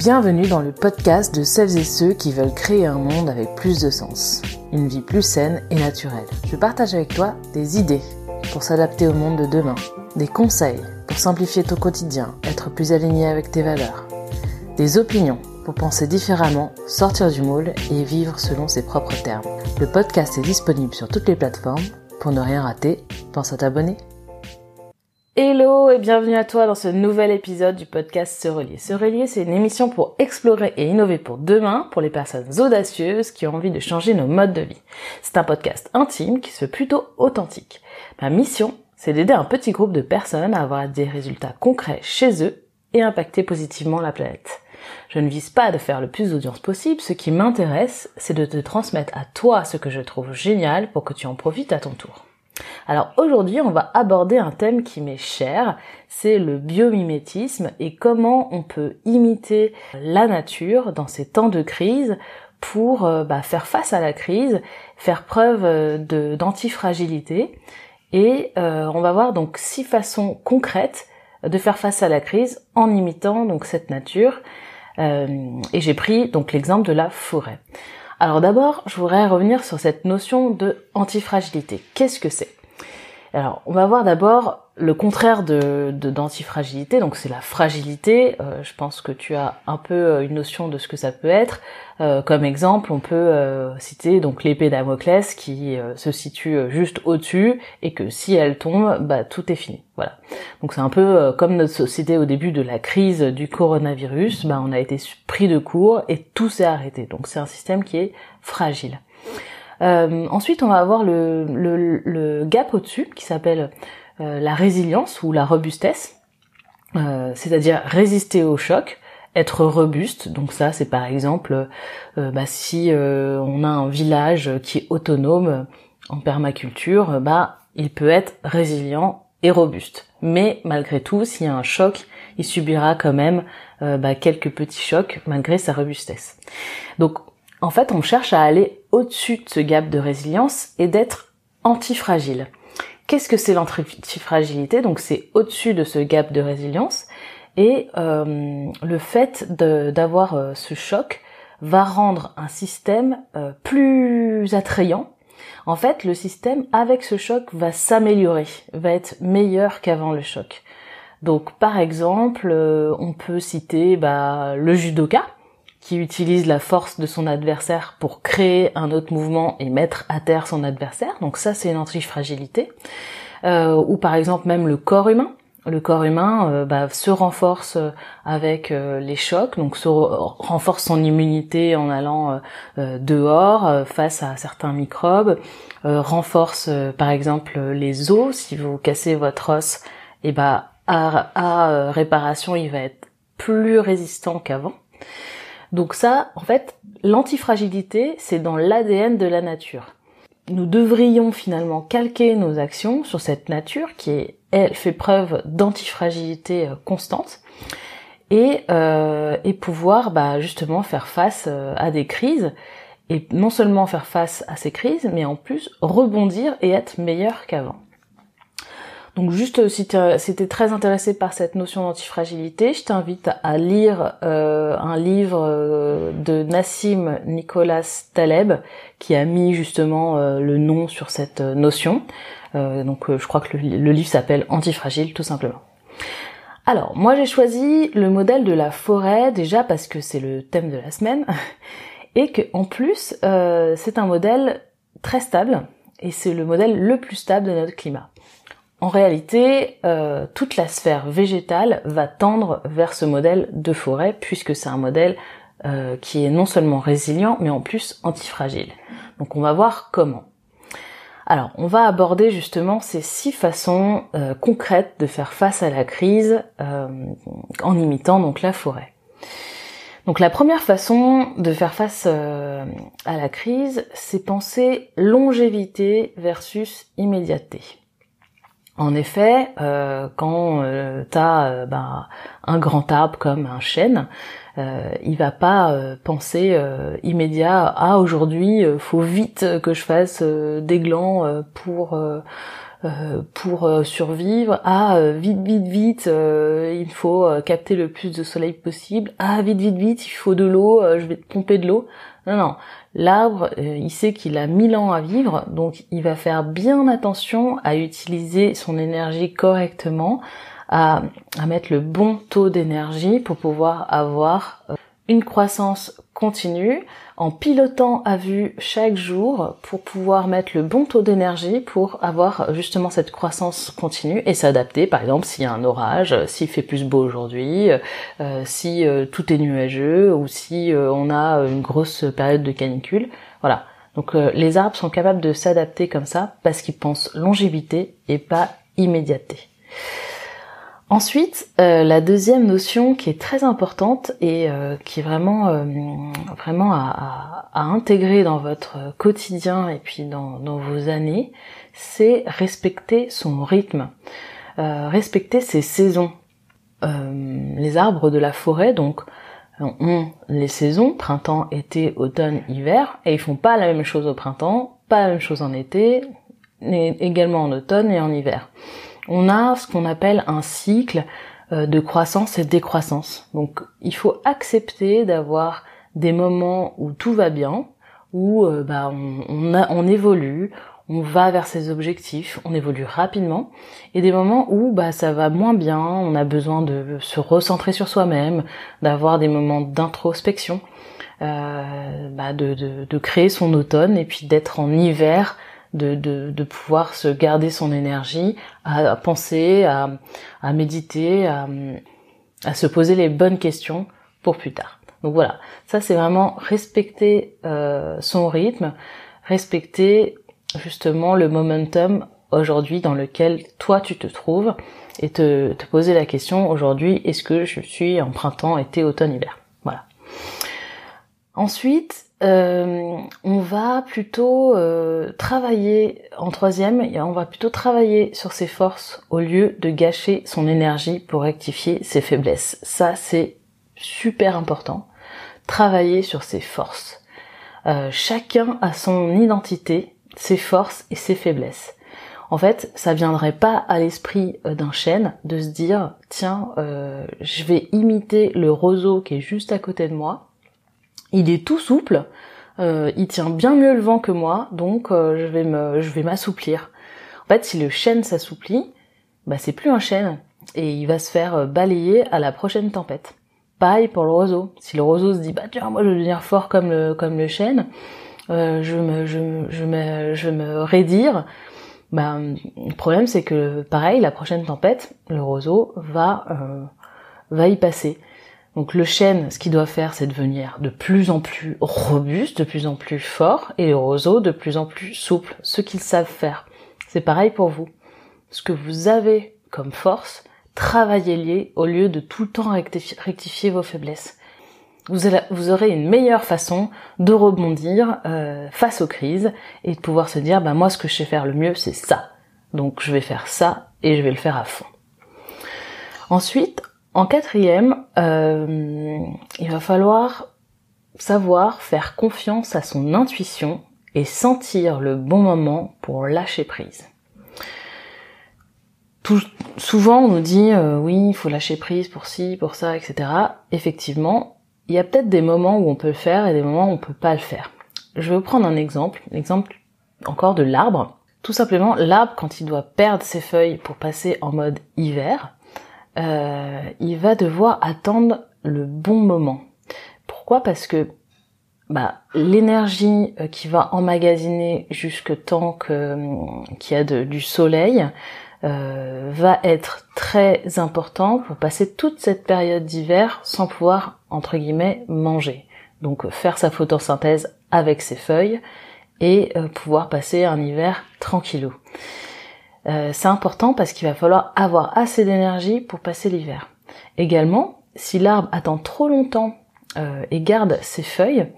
Bienvenue dans le podcast de celles et ceux qui veulent créer un monde avec plus de sens, une vie plus saine et naturelle. Je partage avec toi des idées pour s'adapter au monde de demain, des conseils pour simplifier ton quotidien, être plus aligné avec tes valeurs, des opinions pour penser différemment, sortir du moule et vivre selon ses propres termes. Le podcast est disponible sur toutes les plateformes. Pour ne rien rater, pense à t'abonner. Hello et bienvenue à toi dans ce nouvel épisode du podcast Se Relier. Se Relier, c'est une émission pour explorer et innover pour demain, pour les personnes audacieuses qui ont envie de changer nos modes de vie. C'est un podcast intime qui se veut plutôt authentique. Ma mission, c'est d'aider un petit groupe de personnes à avoir des résultats concrets chez eux et impacter positivement la planète. Je ne vise pas de faire le plus d'audience possible, ce qui m'intéresse, c'est de te transmettre à toi ce que je trouve génial pour que tu en profites à ton tour. Alors aujourd'hui, on va aborder un thème qui m'est cher, c'est le biomimétisme et comment on peut imiter la nature dans ces temps de crise pour euh, bah, faire face à la crise, faire preuve euh, d'antifragilité. Et euh, on va voir donc six façons concrètes de faire face à la crise en imitant donc cette nature. et j'ai pris donc l'exemple de la forêt. Alors d'abord, je voudrais revenir sur cette notion de antifragilité. Qu'est-ce que c'est? Alors, on va voir d'abord le contraire de d'antifragilité, donc c'est la fragilité. Euh, je pense que tu as un peu euh, une notion de ce que ça peut être. Euh, comme exemple, on peut citer donc l'épée Damoclès qui se situe juste au-dessus et que si elle tombe, bah tout est fini. Voilà. Donc c'est un peu comme notre société au début de la crise du coronavirus, bah on a été pris de court et tout s'est arrêté. Donc c'est un système qui est fragile. Ensuite, on va avoir le, le, le gap au-dessus qui s'appelle euh, la résilience ou la robustesse, euh, c'est-à-dire résister au choc, être robuste. Donc ça, c'est par exemple euh, bah, si on a un village qui est autonome en permaculture, bah il peut être résilient et robuste. Mais malgré tout, s'il y a un choc, il subira quand même bah, quelques petits chocs malgré sa robustesse. Donc en fait, on cherche à aller au-dessus de ce gap de résilience et d'être antifragile. Qu'est-ce que c'est l'antifragilité? Donc c'est au-dessus de ce gap de résilience et euh, le fait d'avoir euh, ce choc va rendre un système euh, plus attrayant. En fait, le système avec ce choc va s'améliorer, va être meilleur qu'avant le choc. Donc par exemple, on peut citer bah, le judoka qui utilise la force de son adversaire pour créer un autre mouvement et mettre à terre son adversaire. Donc ça, c'est une antifragilité. Euh, ou par exemple même le corps humain. Le corps humain euh, bah, se renforce euh, avec euh, les chocs, donc se renforce son immunité en allant dehors face à certains microbes, renforce par exemple les os. Si vous cassez votre os, et eh bah à, à réparation, il va être plus résistant qu'avant. Donc ça, en fait, l'antifragilité, c'est dans l'ADN de la nature. Nous devrions finalement calquer nos actions sur cette nature qui, elle, fait preuve d'antifragilité euh, constante et, euh, et pouvoir bah, justement faire face euh, à des crises et non seulement faire face à ces crises, mais en plus rebondir et être meilleur qu'avant. Donc juste euh, si tu es très intéressé par cette notion d'antifragilité, je t'invite à lire euh, un livre euh, de Nassim Nicolas Taleb qui a mis justement le nom sur cette notion. donc je crois que le, livre s'appelle Antifragile tout simplement. Alors moi j'ai choisi le modèle de la forêt déjà parce que c'est le thème de la semaine et que en plus c'est un modèle très stable et c'est le modèle le plus stable de notre climat. En réalité, euh, toute la sphère végétale va tendre vers ce modèle de forêt puisque c'est un modèle euh, qui est non seulement résilient mais en plus antifragile. Donc on va voir comment. Alors on va aborder justement ces six façons euh, concrètes de faire face à la crise en imitant donc la forêt. Donc la première façon de faire face à la crise, c'est penser longévité versus immédiateté. En effet, euh, quand euh, euh, ben, un grand arbre comme un chêne, il va pas penser immédiat ah aujourd'hui faut vite que je fasse des glands pour pour survivre. À vite vite vite il faut capter le plus de soleil possible. Ah vite vite vite il faut de l'eau je vais pomper de l'eau. Non non. L'arbre il sait qu'il a mille ans à vivre donc il va faire bien attention à utiliser son énergie correctement à, à mettre le bon taux d'énergie pour pouvoir avoir une croissance continue en pilotant à vue chaque jour pour pouvoir mettre le bon taux d'énergie pour avoir justement cette croissance continue et s'adapter par exemple s'il y a un orage, s'il fait plus beau aujourd'hui, euh, si euh, tout est nuageux ou si euh, on a une grosse période de canicule. Voilà. Donc les arbres sont capables de s'adapter comme ça parce qu'ils pensent longévité et pas immédiateté. Ensuite, euh, la deuxième notion qui est très importante et euh, qui est vraiment euh, vraiment à, intégrer dans votre quotidien et puis dans, vos années, c'est respecter son rythme, respecter ses saisons. les arbres de la forêt, donc, ont les saisons printemps, été, automne, hiver, et ils font pas la même chose au printemps, pas la même chose en été, mais également en automne et en hiver on a ce qu'on appelle un cycle euh, de croissance et décroissance. Donc il faut accepter d'avoir des moments où tout va bien, où euh, bah, on, évolue, on va vers ses objectifs, on évolue rapidement, et des moments où bah, ça va moins bien, on a besoin de se recentrer sur soi-même, d'avoir des moments d'introspection, euh, bah, de, créer son automne et puis d'être en hiver de, de, pouvoir se garder son énergie, à, penser, à, à méditer, à, à, se poser les bonnes questions pour plus tard. Donc voilà, ça c'est vraiment respecter euh, son rythme, respecter justement le momentum aujourd'hui dans lequel toi tu te trouves et te, te poser la question aujourd'hui est-ce que je suis en printemps, été, automne, hiver? Voilà. Ensuite, euh, on va plutôt euh, travailler en troisième, on va plutôt travailler sur ses forces au lieu de gâcher son énergie pour rectifier ses faiblesses. Ça, c'est super important. Travailler sur ses forces. Euh, chacun a son identité, ses forces et ses faiblesses. En fait, ça viendrait pas à l'esprit d'un chêne de se dire tiens, je vais imiter le roseau qui est juste à côté de moi il est tout souple, euh, il tient bien mieux le vent que moi, donc euh, je vais vais m'assouplir. En fait, si le chêne s'assouplit, bah c'est plus un chêne et il va se faire euh, balayer à la prochaine tempête. Pareil pour le roseau. Si le roseau se dit bah tiens moi je veux devenir fort comme le comme le chêne, je me je, je me je me raidire. Bah le problème c'est que pareil la prochaine tempête, le roseau va va y passer. Donc le chêne, ce qu'il doit faire, c'est devenir de plus en plus robuste, de plus en plus fort, et le roseau de plus en plus souple, ce qu'ils savent faire. C'est pareil pour vous. Ce que vous avez comme force, travaillez-les au lieu de tout le temps rectifier, vos faiblesses. Vous, aurez une meilleure façon de rebondir euh, face aux crises et de pouvoir se dire, bah moi ce que je sais faire le mieux, c'est ça. Donc je vais faire ça et je vais le faire à fond. Ensuite, en quatrième, euh, il va falloir savoir faire confiance à son intuition et sentir le bon moment pour lâcher prise. Tout, souvent on nous dit euh, oui, il faut lâcher prise pour ci, pour ça, etc. Effectivement, il y a peut-être des moments où on peut le faire et des moments où on peut pas le faire. Je vais prendre un exemple, l'exemple encore de l'arbre. Tout simplement, l'arbre quand il doit perdre ses feuilles pour passer en mode hiver, euh, il va devoir attendre le bon moment. Pourquoi? Parce que bah, l'énergie euh, qui va emmagasiner jusque tant que qu'il y a du soleil euh, va être très important pour passer toute cette période d'hiver sans pouvoir entre guillemets manger. Donc faire sa photosynthèse avec ses feuilles et pouvoir passer un hiver tranquillou. Euh, c'est important parce qu'il va falloir avoir assez d'énergie pour passer l'hiver. Également, si l'arbre attend trop longtemps euh, et garde ses feuilles, et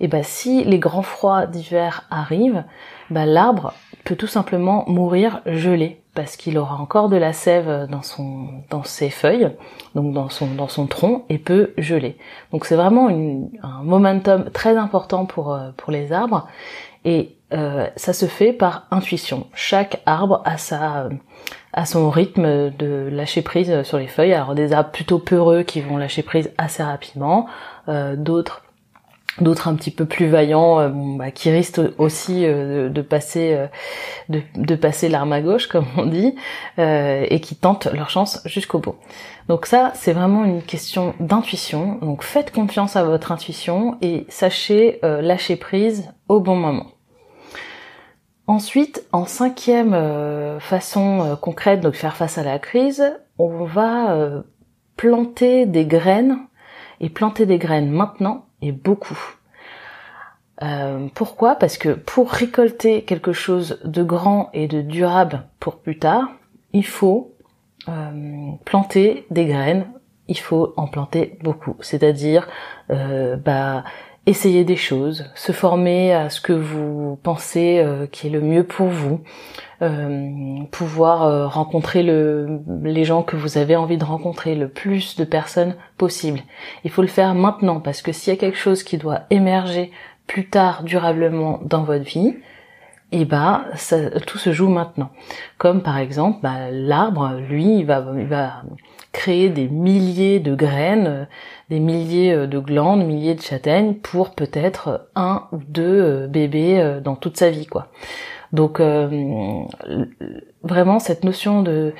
eh ben si les grands froids d'hiver arrivent, ben l'arbre peut tout simplement mourir gelé parce qu'il aura encore de la sève dans son dans ses feuilles, donc dans son dans son tronc et peut geler. Donc c'est vraiment un momentum très important pour euh, pour les arbres et ça se fait par intuition. Chaque arbre a sa à son rythme de lâcher prise sur les feuilles. Alors des arbres plutôt peureux qui vont lâcher prise assez rapidement, d'autres d'autres un petit peu plus vaillants euh, bah, qui risquent aussi euh, de, passer euh, de, passer l'arme à gauche comme on dit et qui tentent leur chance jusqu'au bout. Donc ça c'est vraiment une question d'intuition. Donc faites confiance à votre intuition et sachez lâcher prise au bon moment. Ensuite, en cinquième façon concrète de faire face à la crise, on va planter des graines et planter des graines maintenant et beaucoup. Euh, pourquoi? Parce que pour récolter quelque chose de grand et de durable pour plus tard, il faut euh, planter des graines, il faut en planter beaucoup. C'est-à-dire euh, bah, essayer des choses, se former à ce que vous pensez qui est le mieux pour vous, euh, pouvoir euh, rencontrer le, les gens que vous avez envie de rencontrer, le plus de personnes possible. Il faut le faire maintenant parce que s'il y a quelque chose qui doit émerger plus tard durablement dans votre vie, et eh bah ça, tout se joue maintenant. Comme par exemple bah, l'arbre, lui, il va, il va créer des milliers de graines, des milliers de glandes, milliers de châtaignes pour peut-être un ou deux bébés dans toute sa vie, quoi. Donc euh, vraiment cette notion de,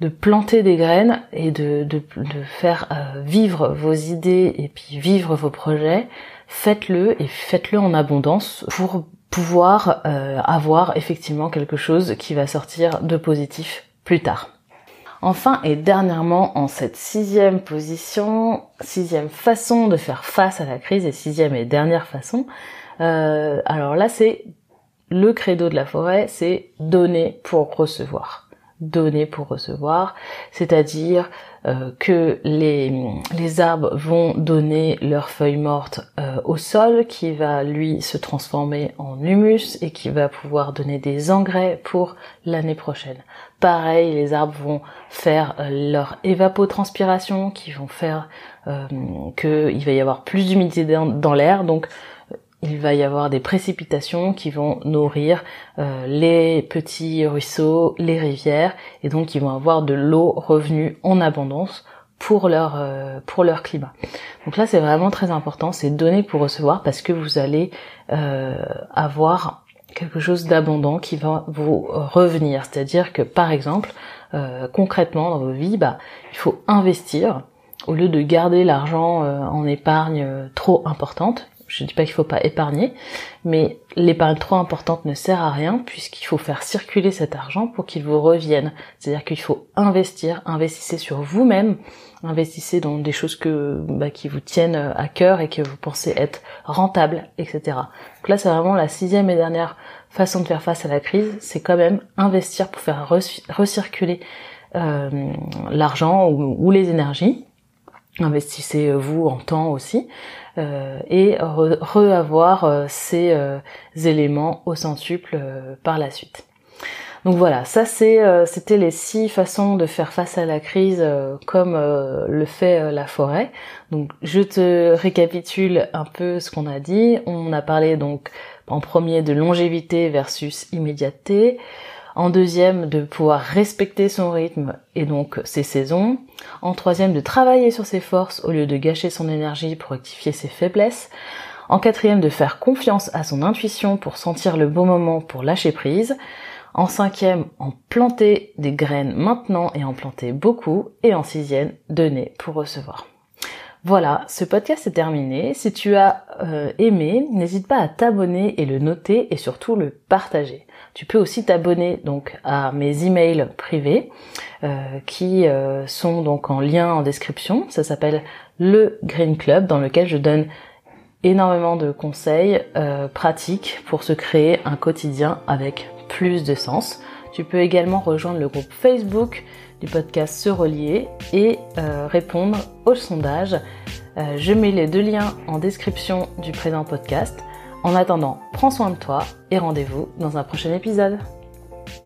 de planter des graines et de, de, de faire euh, vivre vos idées et puis vivre vos projets, faites-le et faites-le en abondance pour pouvoir euh, avoir effectivement quelque chose qui va sortir de positif plus tard. Enfin et dernièrement, en cette sixième position, sixième façon de faire face à la crise et sixième et dernière façon, euh, alors là c'est le credo de la forêt, c'est donner pour recevoir. Donner pour recevoir, c'est-à-dire euh, que les, les arbres vont donner leurs feuilles mortes euh, au sol, qui va lui se transformer en humus et qui va pouvoir donner des engrais pour l'année prochaine. Pareil, les arbres vont faire euh, leur évapotranspiration, qui vont faire qu'il va y avoir plus d'humidité dans l'air, donc il va y avoir des précipitations qui vont nourrir euh, les petits ruisseaux, les rivières, et donc ils vont avoir de l'eau revenue en abondance pour leur euh, pour leur climat. Donc là c'est vraiment très important, c'est donner pour recevoir parce que vous allez euh, avoir quelque chose d'abondant qui va vous revenir. C'est-à-dire que par exemple, concrètement dans vos vies, bah, il faut investir au lieu de garder l'argent en épargne trop importante, je ne dis pas qu'il faut pas épargner, mais l'épargne trop importante ne sert à rien puisqu'il faut faire circuler cet argent pour qu'il vous revienne. C'est-à-dire qu'il faut investir, investissez sur vous-même, investissez dans des choses que bah, qui vous tiennent à cœur et que vous pensez être rentables, etc. Donc là, c'est vraiment la sixième et dernière façon de faire face à la crise, c'est quand même investir pour faire recirculer euh, l'argent ou, les énergies. Investissez vous en temps aussi. Euh, et re-avoir euh, ces euh, éléments au centuple par la suite. Donc voilà, ça c'est c'était les six façons de faire face à la crise comme le fait la forêt. Donc je te récapitule un peu ce qu'on a dit. On a parlé donc en premier de longévité versus immédiateté. En deuxième, de pouvoir respecter son rythme et donc ses saisons. En troisième, de travailler sur ses forces au lieu de gâcher son énergie pour rectifier ses faiblesses. En quatrième, de faire confiance à son intuition pour sentir le bon moment pour lâcher prise. En cinquième, en planter des graines maintenant et en planter beaucoup. Et en sixième, donner pour recevoir. Voilà, ce podcast est terminé. Si tu as euh, aimé, n'hésite pas à t'abonner et le noter et surtout le partager. Tu peux aussi t'abonner donc à mes emails privés euh, qui euh, sont donc en lien en description. Ça s'appelle le Green Club dans lequel je donne énormément de conseils pratiques pour se créer un quotidien avec plus de sens. Tu peux également rejoindre le groupe Facebook du podcast Se Relier et répondre au sondage. je mets les deux liens en description du présent podcast. En attendant, prends soin de toi et rendez-vous dans un prochain épisode.